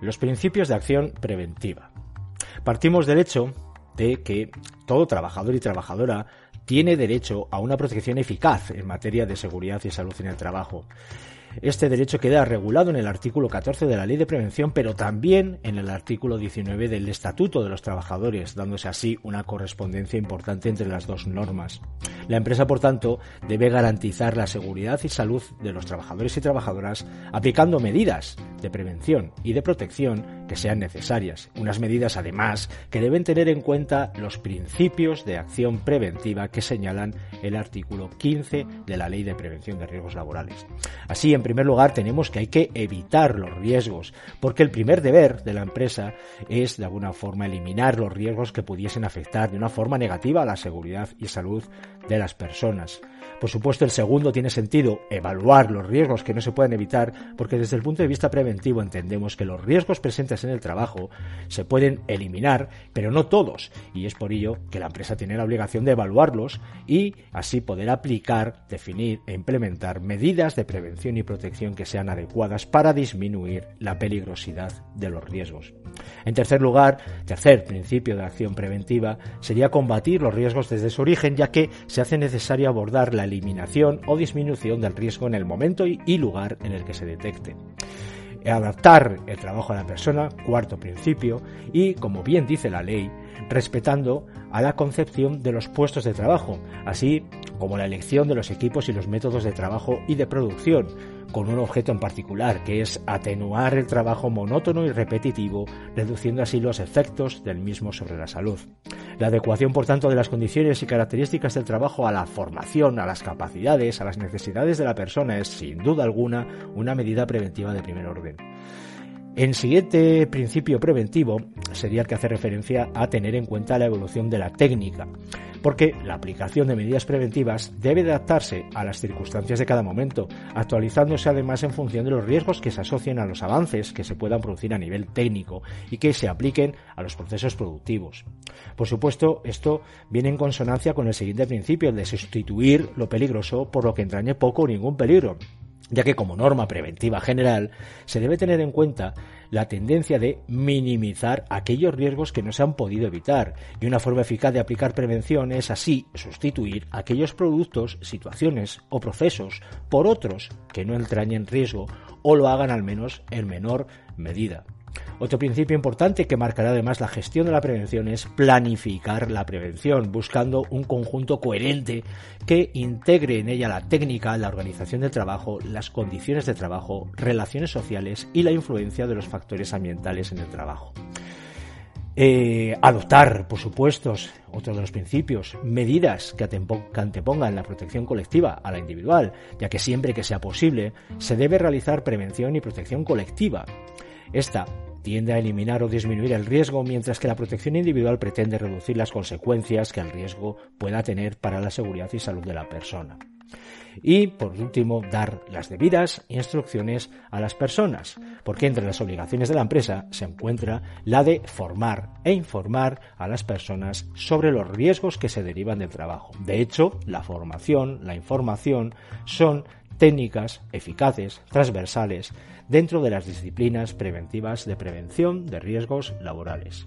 Los principios de acción preventiva. Partimos del hecho de que todo trabajador y trabajadora tiene derecho a una protección eficaz en materia de seguridad y salud en el trabajo. Este derecho queda regulado en el artículo 14 de la Ley de Prevención, pero también en el artículo 19 del Estatuto de los Trabajadores, dándose así una correspondencia importante entre las dos normas. La empresa, por tanto, debe garantizar la seguridad y salud de los trabajadores y trabajadoras aplicando medidas de prevención y de protección que sean necesarias. Unas medidas, además, que deben tener en cuenta los principios de acción preventiva que señalan el artículo 15 de la Ley de Prevención de Riesgos Laborales. Así, en primer lugar, tenemos que hay que evitar los riesgos, porque el primer deber de la empresa es, de alguna forma, eliminar los riesgos que pudiesen afectar de una forma negativa a la seguridad y salud de las personas. Por supuesto, el segundo tiene sentido evaluar los riesgos que no se pueden evitar, porque desde el punto de vista preventivo entendemos que los riesgos presentes en el trabajo se pueden eliminar, pero no todos, y es por ello que la empresa tiene la obligación de evaluarlos y así poder aplicar, definir e implementar medidas de prevención y protección que sean adecuadas para disminuir la peligrosidad de los riesgos. En tercer lugar, tercer principio de acción preventiva sería combatir los riesgos desde su origen, ya que se hace necesario abordar la eliminación o disminución del riesgo en el momento y lugar en el que se detecte adaptar el trabajo a la persona, cuarto principio, y, como bien dice la ley, respetando a la concepción de los puestos de trabajo, así como la elección de los equipos y los métodos de trabajo y de producción, con un objeto en particular, que es atenuar el trabajo monótono y repetitivo, reduciendo así los efectos del mismo sobre la salud. La adecuación, por tanto, de las condiciones y características del trabajo a la formación, a las capacidades, a las necesidades de la persona es, sin duda alguna, una medida preventiva de primer orden. El siguiente principio preventivo sería el que hace referencia a tener en cuenta la evolución de la técnica, porque la aplicación de medidas preventivas debe adaptarse a las circunstancias de cada momento, actualizándose además en función de los riesgos que se asocien a los avances que se puedan producir a nivel técnico y que se apliquen a los procesos productivos. Por supuesto, esto viene en consonancia con el siguiente principio, el de sustituir lo peligroso por lo que entrañe poco o ningún peligro ya que como norma preventiva general se debe tener en cuenta la tendencia de minimizar aquellos riesgos que no se han podido evitar y una forma eficaz de aplicar prevención es así sustituir aquellos productos, situaciones o procesos por otros que no entrañen riesgo o lo hagan al menos en menor medida. Otro principio importante que marcará además la gestión de la prevención es planificar la prevención, buscando un conjunto coherente que integre en ella la técnica, la organización del trabajo, las condiciones de trabajo, relaciones sociales y la influencia de los factores ambientales en el trabajo. Eh, adoptar, por supuesto, otro de los principios, medidas que antepongan la protección colectiva a la individual, ya que siempre que sea posible se debe realizar prevención y protección colectiva. Esta tiende a eliminar o disminuir el riesgo, mientras que la protección individual pretende reducir las consecuencias que el riesgo pueda tener para la seguridad y salud de la persona. Y, por último, dar las debidas instrucciones a las personas, porque entre las obligaciones de la empresa se encuentra la de formar e informar a las personas sobre los riesgos que se derivan del trabajo. De hecho, la formación, la información son técnicas eficaces, transversales, dentro de las disciplinas preventivas de prevención de riesgos laborales.